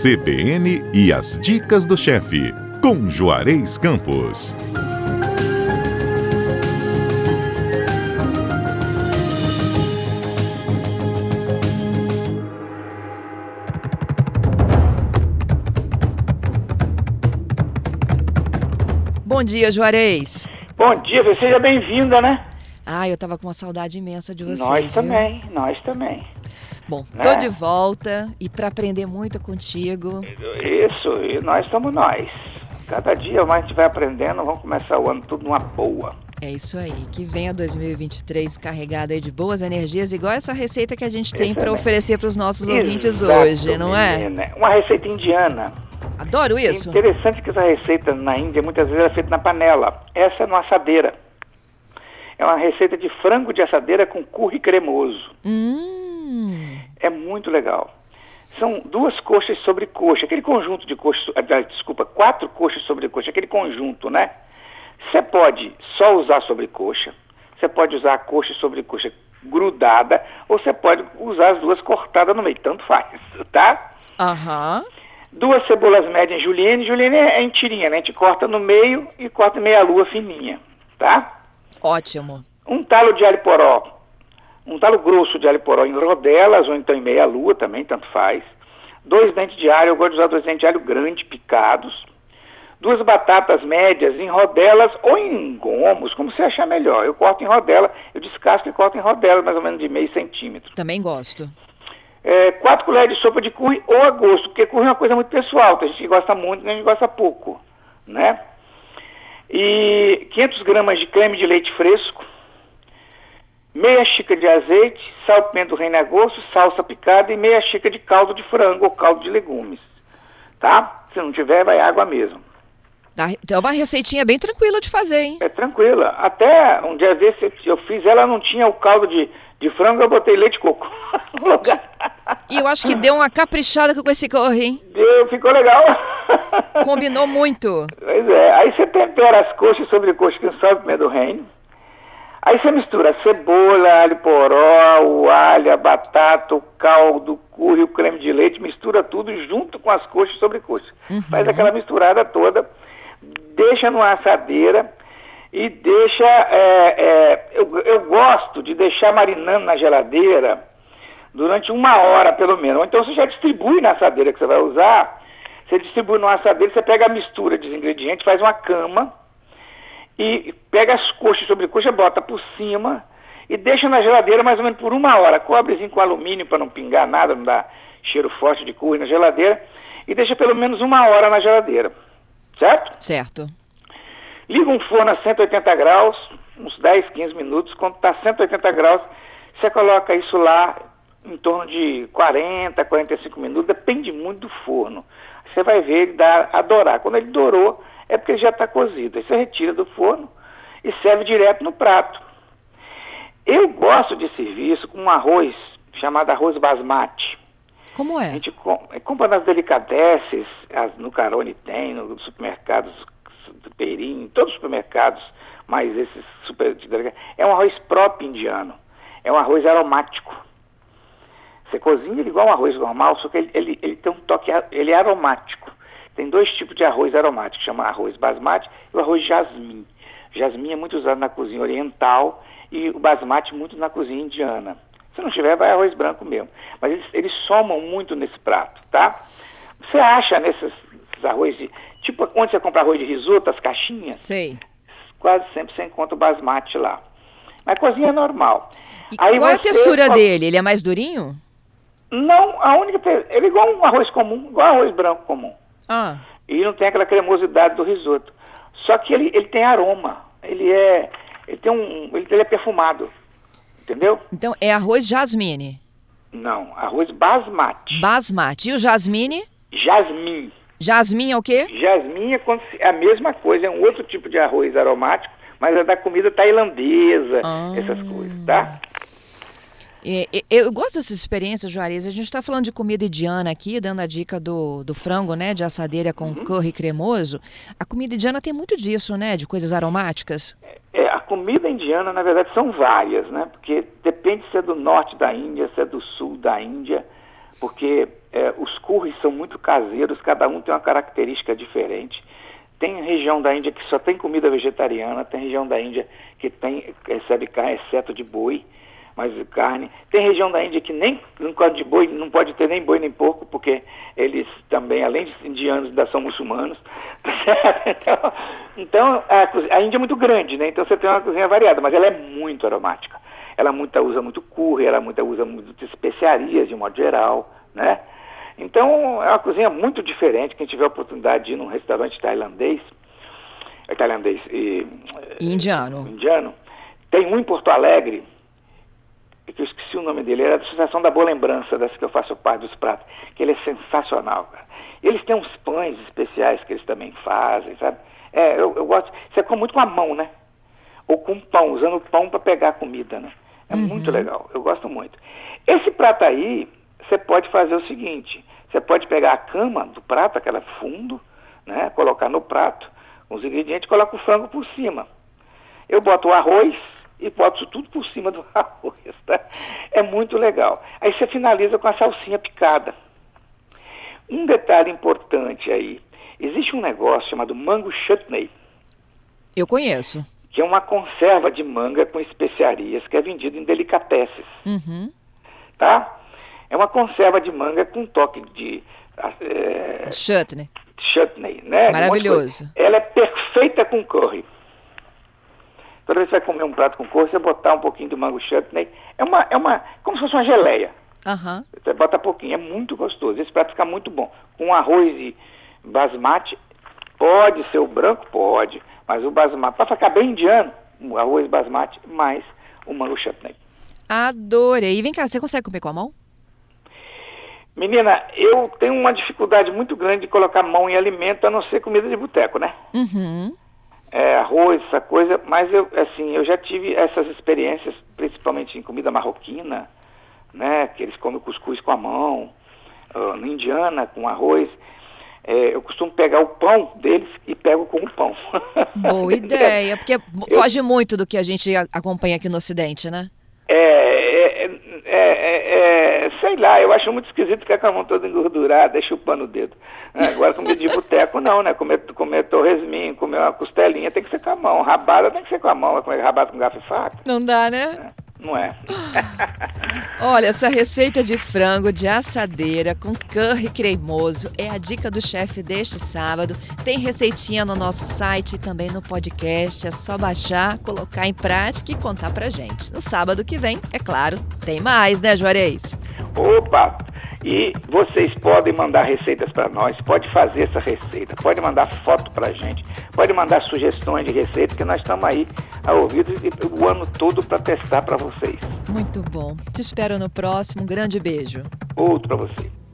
CBN e as dicas do chefe, com Juarez Campos. Bom dia, Juarez. Bom dia, seja bem-vinda, né? Ah, eu tava com uma saudade imensa de vocês. Nós viu? também, nós também. Bom, Né? tô de volta e para aprender muito contigo. Isso, e nós somos nós. Cada dia mais a gente vai aprendendo, vamos começar o ano tudo numa boa. É isso aí. Que venha 2023 carregado aí de boas energias, igual essa receita que a gente tem para oferecer para os nossos ouvintes Exato, hoje, não é? menina. Uma receita indiana. Adoro isso. É interessante que essa receita na Índia muitas vezes é feita na panela. Essa é na assadeira. É uma receita de frango de assadeira com curry cremoso. Hum. É muito legal. São duas coxas sobre coxa, aquele conjunto de coxas, ah, desculpa, quatro coxas sobre coxa, aquele conjunto, né? Você pode só usar sobre coxa, você pode usar a coxa sobre coxa grudada, ou você pode usar as duas cortadas no meio, tanto faz, tá? Aham. Duas cebolas médias em julienne, julienne é em tirinha, né? A gente corta no meio e corta meia lua fininha, tá? Ótimo. Um talo de alho poró, um talo grosso de alho poró em rodelas ou então em meia lua também, tanto faz. Dois dentes de alho, eu gosto de usar dois dentes de alho grandes, picados. Duas batatas médias em rodelas ou em gomos, como você achar melhor. Eu corto em rodela, eu descasco e corto em rodela, mais ou menos de meio centímetro. Também gosto. É, quatro colheres de sopa de curry ou a gosto, porque curry é uma coisa muito pessoal, tem gente que gosta muito, tem gente que gosta pouco, né? E 500 gramas de creme de leite fresco, meia xícara de azeite, sal, pimenta do reino a gosto, salsa picada e meia xícara de caldo de frango ou caldo de legumes, tá? Se não tiver, vai água mesmo. Então é uma receitinha bem tranquila de fazer, hein? É tranquila. Até um dia desse eu- eu fiz, ela não tinha o caldo de, de frango, eu botei leite de coco no lugar. E eu acho que deu uma caprichada com esse corre, hein? Deu, ficou legal. Combinou muito. Pois é, aí você tempera as coxas sobre coxa com sal e pimenta do reino. Aí você mistura cebola, alho poró, o alho, a batata, o caldo, o curry, o creme de leite, mistura tudo junto com as coxas sobre coxa. Faz aquela misturada toda, deixa numa assadeira e deixa. é, é, eu, eu gosto de deixar marinando na geladeira durante uma hora pelo menos. Ou então você já distribui na assadeira que você vai usar. Você distribui numa assadeira, você pega a mistura dos ingredientes, faz uma cama e pega as coxas sobre coxa, bota por cima e deixa na geladeira mais ou menos por uma hora. Cobrezinho com alumínio para não pingar nada, não dar cheiro forte de curry na geladeira. E deixa pelo menos uma hora na geladeira. Certo? Certo. Liga um forno a 180 graus, uns 10, 15 minutos. Quando está 180 graus, você coloca isso lá em torno de 40, 45 minutos, depende muito do forno. Você vai ver ele dar a dourar. Quando ele dourou, é porque ele já está cozido. Aí você retira do forno e serve direto no prato. Eu gosto de servir isso com um arroz chamado arroz basmati. Como A é? gente com- compra nas delicatessen, as- no Carone tem, nos supermercados do Perim, em todos os supermercados, mas esses super é um arroz próprio indiano. É um arroz aromático. Você cozinha ele igual um arroz normal, só que ele, ele, ele tem um toque, ele é aromático. Tem dois tipos de arroz aromático, chama arroz basmati e o arroz jasmim. Jasmim é muito usado na cozinha oriental e o basmati muito na cozinha indiana. Se não tiver, vai arroz branco mesmo. Mas eles, eles somam muito nesse prato, tá? Você acha nesses, nesses arroz de... Tipo, onde você compra arroz de risoto, as caixinhas, Sei. quase sempre você encontra o basmati lá. Mas cozinha é normal. E Aí qual é a textura dele? Ele é mais durinho? Não, a única... Ele é igual um arroz comum, igual arroz branco comum. Ah, E não tem aquela cremosidade do risoto. Só que ele, ele tem aroma. Ele é... Ele tem um... Ele, ele é perfumado. Entendeu? então é arroz jasmine. Não, arroz basmati. Basmati. E o jasmine? Jasmim. Jasmim é o quê? Jasmim é é a mesma coisa, é um outro tipo de arroz aromático, mas é da comida tailandesa, Ah. essas coisas, tá? É, eu gosto dessa experiência, Juarez. A gente está falando de comida indiana aqui, dando a dica do, do frango, né? De assadeira com curry cremoso. A comida indiana tem muito disso, né? De coisas aromáticas. É, a comida indiana, na verdade, são várias, né? Porque depende se é do norte da Índia, se é do sul da Índia, porque é, os curries são muito caseiros, cada um tem uma característica diferente. Tem região da Índia que só tem comida vegetariana, tem região da Índia que tem, recebe carne exceto de boi, mas carne. Tem região da Índia que nem não pode de boi, não pode ter nem boi nem porco, porque eles também, além de indianos, ainda são muçulmanos. então, então a, a, Índia é muito grande, né? Então você tem uma cozinha variada, mas ela é muito aromática. Ela muita, usa muito curry, ela muita, usa muitas especiarias de modo geral, né? Então, é uma cozinha muito diferente. Quem tiver a oportunidade de ir num restaurante tailandês, é tailandês e, indiano. indiano, tem um em Porto Alegre, que eu esqueci o nome dele, era da Associação da Boa Lembrança, dessa que eu faço parte dos pratos, que ele é sensacional, cara. Eles têm uns pães especiais que eles também fazem, sabe? É, eu, eu gosto. Você come muito com a mão, né? Ou com pão, usando o pão para pegar a comida, né? É uhum. muito legal, eu gosto muito. Esse prato aí, você pode fazer o seguinte: você pode pegar a cama do prato, aquela fundo, né? Colocar no prato os ingredientes e coloca o frango por cima. Eu boto o arroz e boto tudo por cima do arroz, tá? É muito legal. Aí você finaliza com a salsinha picada. Um detalhe importante aí, existe um negócio chamado mango chutney. Eu conheço. Que é uma conserva de manga com especiarias que é vendido em delicatessen. Uhum. Tá? É uma conserva de manga com toque de. É, chutney. Chutney, né? Maravilhoso. Ela é perfeita com curry. Toda vez que você vai comer um prato com curry, você botar um pouquinho de mango chutney. É uma, é uma, como se fosse uma geleia. Uhum. Você bota pouquinho, é muito gostoso. Esse prato fica muito bom. Com arroz e basmati, pode ser o branco? Pode. Mas o basmati, para ficar bem indiano, o arroz basmati mais o mango chutney. Adorei. E vem cá, você consegue comer com a mão? Menina, eu tenho uma dificuldade muito grande de colocar mão em alimento, a não ser comida de boteco, né? Uhum. É, arroz, essa coisa, mas eu, assim, eu já tive essas experiências, principalmente em comida marroquina, né? Que eles comem cuscuz com a mão, uh, no indiana, com arroz. É, eu costumo pegar o pão deles e pego com o pão. Boa ideia, porque eu, foge muito do que a gente acompanha aqui no Ocidente, né? É, é, é, é, sei lá, eu acho muito esquisito ficar com a mão toda engordurada, chupando o dedo. É, agora, comida de boteco, não, né? Comer, comer torresminho, comer uma costelinha tem que ser com a mão. Rabada tem que ser com a mão. Comer rabada com garfo e faca. Não dá, né? É. Não é. Olha, essa receita de frango de assadeira com curry cremoso é a dica do chefe deste sábado. Tem receitinha no nosso site e também no podcast. É só baixar, colocar em prática e contar pra gente. No sábado que vem, é claro, tem mais, né, Juarez? Opa! E vocês podem mandar receitas para nós, pode fazer essa receita, pode mandar foto para a gente, pode mandar sugestões de receita, que nós estamos aí a ouvir o ano todo para testar para vocês. Muito bom. Te espero no próximo. Um grande beijo. Outro para você.